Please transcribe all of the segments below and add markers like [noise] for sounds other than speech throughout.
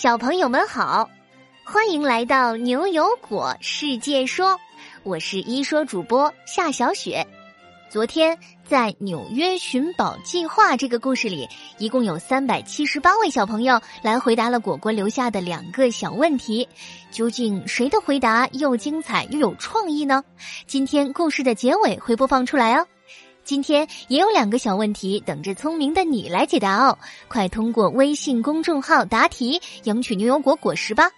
小朋友们好，欢迎来到牛油果世界说，我是一说主播夏小雪。昨天在纽约寻宝计划这个故事里，一共有三百七十八位小朋友来回答了果果留下的两个小问题，究竟谁的回答又精彩又有创意呢？今天故事的结尾会播放出来哦。今天也有两个小问题等着聪明的你来解答哦，快通过微信公众号答题，赢取牛油果果实吧！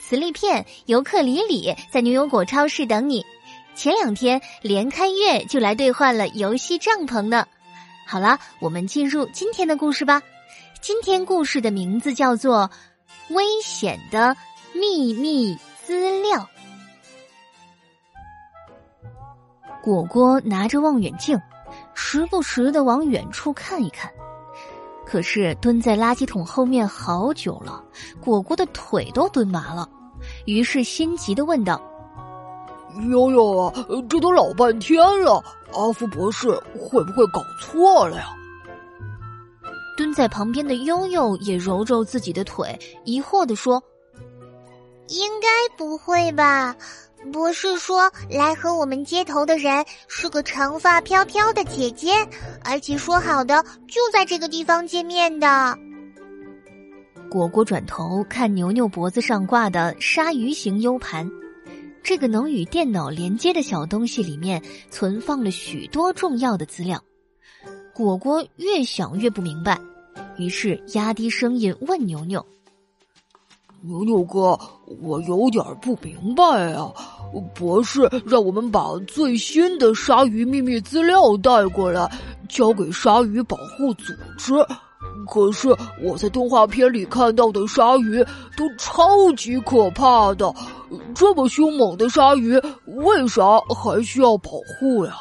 磁力片、尤克里里在牛油果超市等你。前两天连开月就来兑换了游戏帐篷呢。好了，我们进入今天的故事吧。今天故事的名字叫做《危险的秘密资料》。果果拿着望远镜。时不时的往远处看一看，可是蹲在垃圾桶后面好久了，果果的腿都蹲麻了。于是心急的问道：“悠悠啊，这都老半天了，阿福博士会不会搞错了呀？”蹲在旁边的悠悠也揉揉自己的腿，疑惑的说：“应该不会吧。”博士说：“来和我们接头的人是个长发飘飘的姐姐，而且说好的就在这个地方见面的。”果果转头看牛牛脖子上挂的鲨鱼型 U 盘，这个能与电脑连接的小东西里面存放了许多重要的资料。果果越想越不明白，于是压低声音问牛牛。牛牛哥，我有点不明白啊！博士让我们把最新的鲨鱼秘密资料带过来，交给鲨鱼保护组织。可是我在动画片里看到的鲨鱼都超级可怕的，这么凶猛的鲨鱼，为啥还需要保护呀？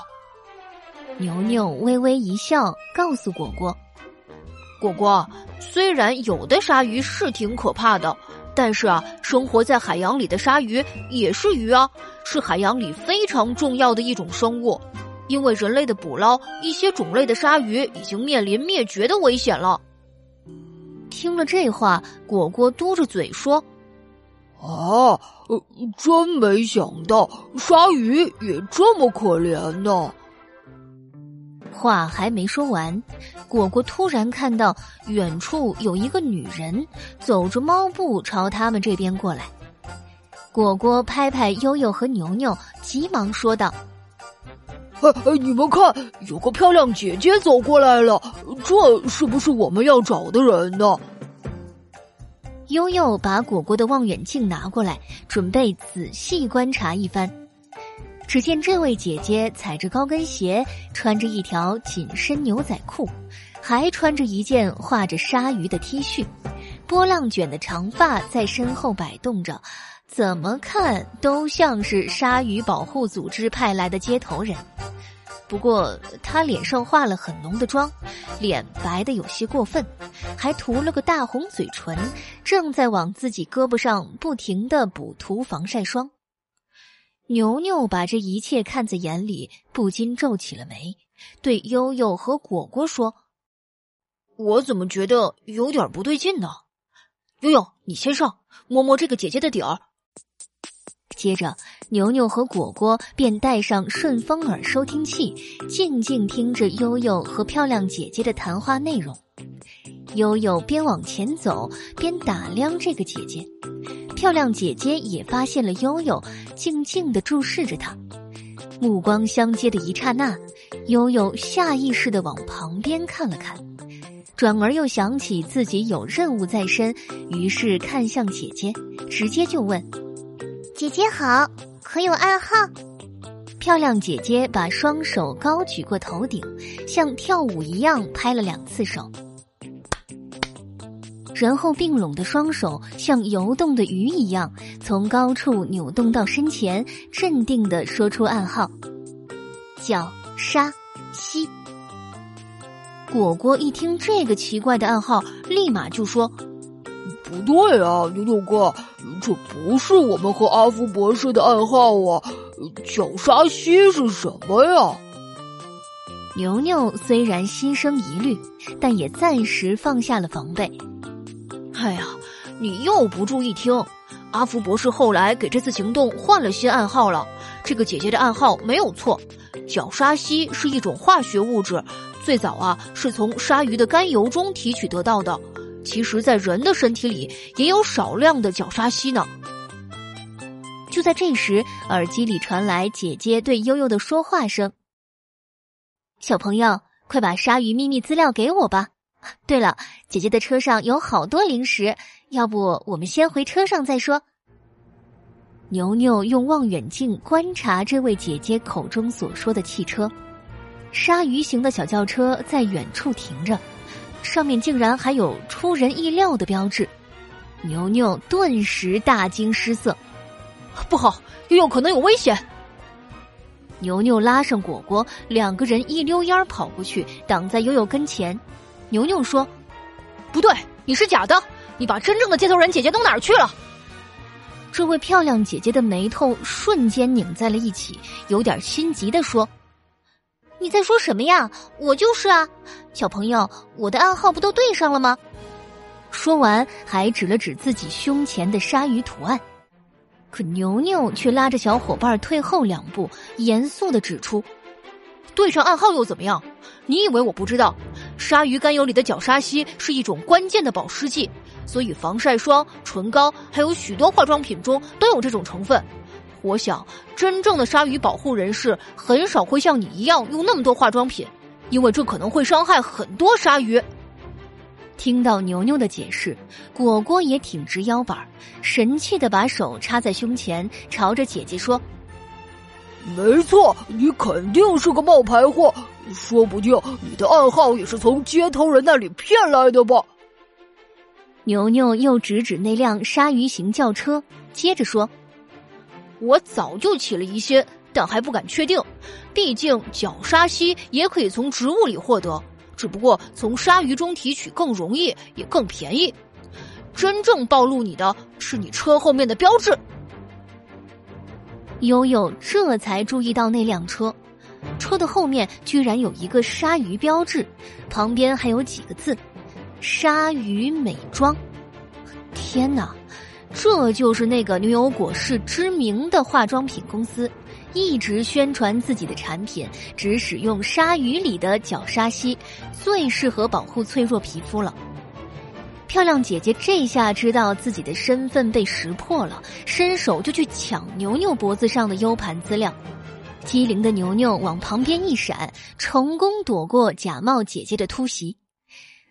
牛牛微微一笑，告诉果果：“果果，虽然有的鲨鱼是挺可怕的。”但是啊，生活在海洋里的鲨鱼也是鱼啊，是海洋里非常重要的一种生物。因为人类的捕捞，一些种类的鲨鱼已经面临灭绝的危险了。听了这话，果果嘟着嘴说：“啊，真没想到鲨鱼也这么可怜呢。”话还没说完，果果突然看到远处有一个女人走着猫步朝他们这边过来。果果拍拍悠悠和牛牛，急忙说道：“哎哎，你们看，有个漂亮姐姐走过来了，这是不是我们要找的人呢？”悠悠把果果的望远镜拿过来，准备仔细观察一番。只见这位姐姐踩着高跟鞋，穿着一条紧身牛仔裤，还穿着一件画着鲨鱼的 T 恤，波浪卷的长发在身后摆动着，怎么看都像是鲨鱼保护组织派来的接头人。不过她脸上化了很浓的妆，脸白的有些过分，还涂了个大红嘴唇，正在往自己胳膊上不停的补涂防晒霜。牛牛把这一切看在眼里，不禁皱起了眉，对悠悠和果果说：“我怎么觉得有点不对劲呢？”悠悠，你先上，摸摸这个姐姐的底儿。接着，牛牛和果果便带上顺风耳收听器，静静听着悠悠和漂亮姐姐的谈话内容。悠悠边往前走边打量这个姐姐。漂亮姐姐也发现了悠悠，静静的注视着她。目光相接的一刹那，悠悠下意识的往旁边看了看，转而又想起自己有任务在身，于是看向姐姐，直接就问：“姐姐好，可有暗号？”漂亮姐姐把双手高举过头顶，像跳舞一样拍了两次手。然后并拢的双手像游动的鱼一样，从高处扭动到身前，镇定的说出暗号：“叫沙西。”果果一听这个奇怪的暗号，立马就说：“不对啊，牛牛哥，这不是我们和阿福博士的暗号啊！叫沙西是什么呀？”牛牛虽然心生疑虑，但也暂时放下了防备。你又不注意听。阿福博士后来给这次行动换了新暗号了。这个姐姐的暗号没有错，角鲨烯是一种化学物质，最早啊是从鲨鱼的肝油中提取得到的。其实，在人的身体里也有少量的角鲨烯呢。就在这时，耳机里传来姐姐对悠悠的说话声：“小朋友，快把鲨鱼秘密资料给我吧。对了，姐姐的车上有好多零食，要不我们先回车上再说。”牛牛用望远镜观察这位姐姐口中所说的汽车，鲨鱼型的小轿车在远处停着，上面竟然还有出人意料的标志。牛牛顿时大惊失色。不好，悠悠可能有危险。牛牛拉上果果，两个人一溜烟跑过去，挡在悠悠跟前。牛牛说：“不对，你是假的，你把真正的接头人姐姐弄哪儿去了？”这位漂亮姐姐的眉头瞬间拧在了一起，有点心急的说：“你在说什么呀？我就是啊，小朋友，我的暗号不都对上了吗？”说完，还指了指自己胸前的鲨鱼图案。可牛牛却拉着小伙伴退后两步，严肃的指出：“对上暗号又怎么样？你以为我不知道？鲨鱼甘油里的角鲨烯是一种关键的保湿剂，所以防晒霜、唇膏还有许多化妆品中都有这种成分。我想，真正的鲨鱼保护人士很少会像你一样用那么多化妆品，因为这可能会伤害很多鲨鱼。”听到牛牛的解释，果果也挺直腰板，神气的把手插在胸前，朝着姐姐说：“没错，你肯定是个冒牌货，说不定你的暗号也是从接头人那里骗来的吧。”牛牛又指指那辆鲨鱼型轿车，接着说：“我早就起了疑心，但还不敢确定，毕竟角鲨烯也可以从植物里获得。”只不过从鲨鱼中提取更容易，也更便宜。真正暴露你的是你车后面的标志。悠悠这才注意到那辆车，车的后面居然有一个鲨鱼标志，旁边还有几个字：“鲨鱼美妆。”天哪，这就是那个牛油果市知名的化妆品公司。一直宣传自己的产品只使用鲨鱼里的角鲨烯，最适合保护脆弱皮肤了。漂亮姐姐这下知道自己的身份被识破了，伸手就去抢牛牛脖子上的 U 盘资料。机灵的牛牛往旁边一闪，成功躲过假冒姐姐的突袭。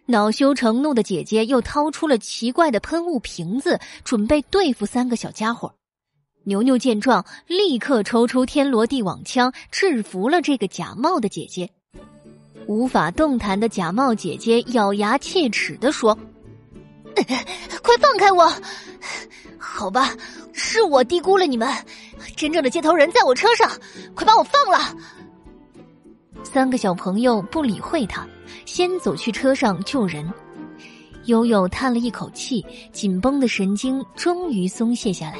恼羞成怒的姐姐又掏出了奇怪的喷雾瓶子，准备对付三个小家伙。牛牛见状，立刻抽出天罗地网枪，制服了这个假冒的姐姐。无法动弹的假冒姐姐咬牙切齿的说：“ [laughs] 快放开我！好吧，是我低估了你们，真正的接头人在我车上，快把我放了！”三个小朋友不理会他，先走去车上救人。悠悠叹了一口气，紧绷的神经终于松懈下来。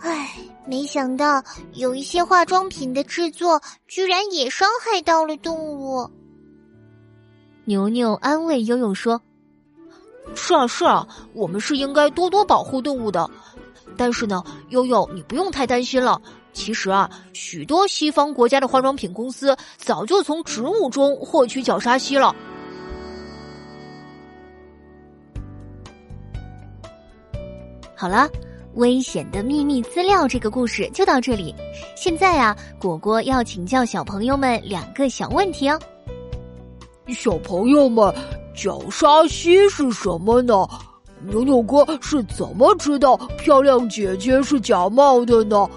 唉，没想到有一些化妆品的制作居然也伤害到了动物。牛牛安慰悠悠说：“是啊，是啊，我们是应该多多保护动物的。但是呢，悠悠，你不用太担心了。其实啊，许多西方国家的化妆品公司早就从植物中获取角鲨烯了。好了。”危险的秘密资料，这个故事就到这里。现在啊，果果要请教小朋友们两个小问题哦。小朋友们，角鲨烯是什么呢？牛牛哥是怎么知道漂亮姐姐是假冒的呢？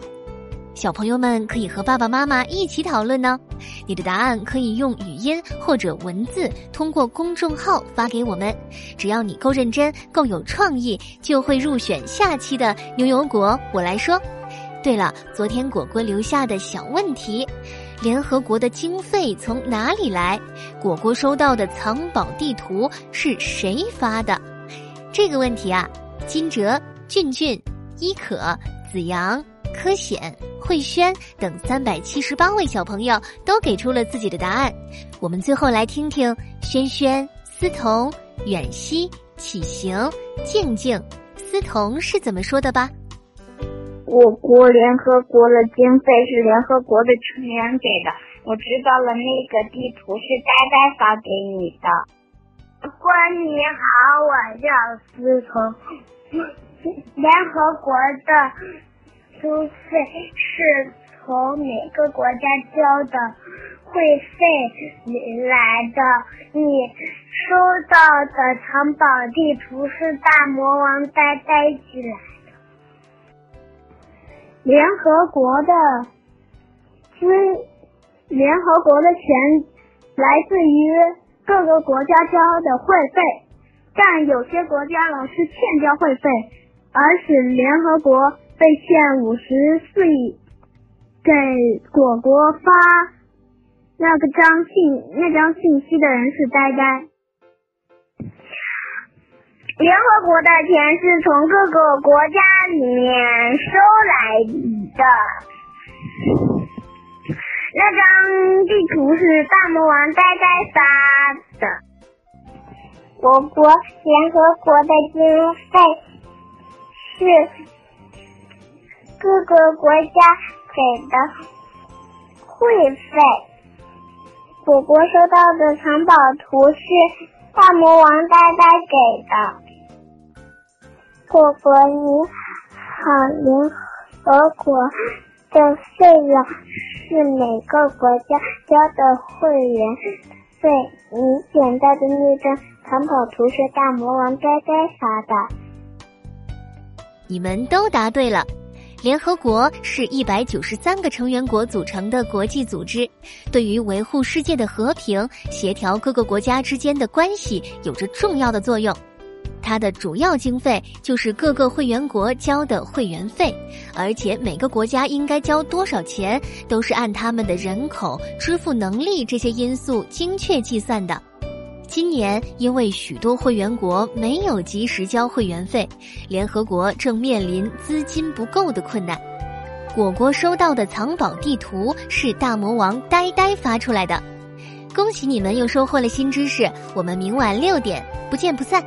小朋友们可以和爸爸妈妈一起讨论呢。你的答案可以用语音或者文字通过公众号发给我们。只要你够认真、够有创意，就会入选下期的牛油果。我来说。对了，昨天果果留下的小问题：联合国的经费从哪里来？果果收到的藏宝地图是谁发的？这个问题啊，金哲、俊俊、伊可、子阳。柯显、慧轩等三百七十八位小朋友都给出了自己的答案。我们最后来听听轩轩、思彤、远西、启行、静静、思彤是怎么说的吧？我国联合国的经费是联合国的成员给的。我知道了，那个地图是呆呆发给你的。关你好，我叫思彤。联合国的经费是从每个国家交的会费来的。你收到的藏宝地图是大魔王呆呆寄来。联合国的资，联合国的钱来自于。各个国家交的会费，但有些国家老是欠交会费，而使联合国被欠五十四亿，给果果发那个张信那张信息的人是呆呆。联合国的钱是从各个国家里面收来的。那张地图是大魔王呆呆发的。我国联合国的经费是各个国家给的会费。我国收到的藏宝图是大魔王呆呆给的。果果你好，联合国的费用。是每个国家交的会员费。你捡到的那张藏宝图是大魔王呆呆发的。你们都答对了。联合国是一百九十三个成员国组成的国际组织，对于维护世界的和平、协调各个国家之间的关系有着重要的作用。它的主要经费就是各个会员国交的会员费，而且每个国家应该交多少钱，都是按他们的人口、支付能力这些因素精确计算的。今年因为许多会员国没有及时交会员费，联合国正面临资金不够的困难。果果收到的藏宝地图是大魔王呆呆发出来的，恭喜你们又收获了新知识。我们明晚六点不见不散。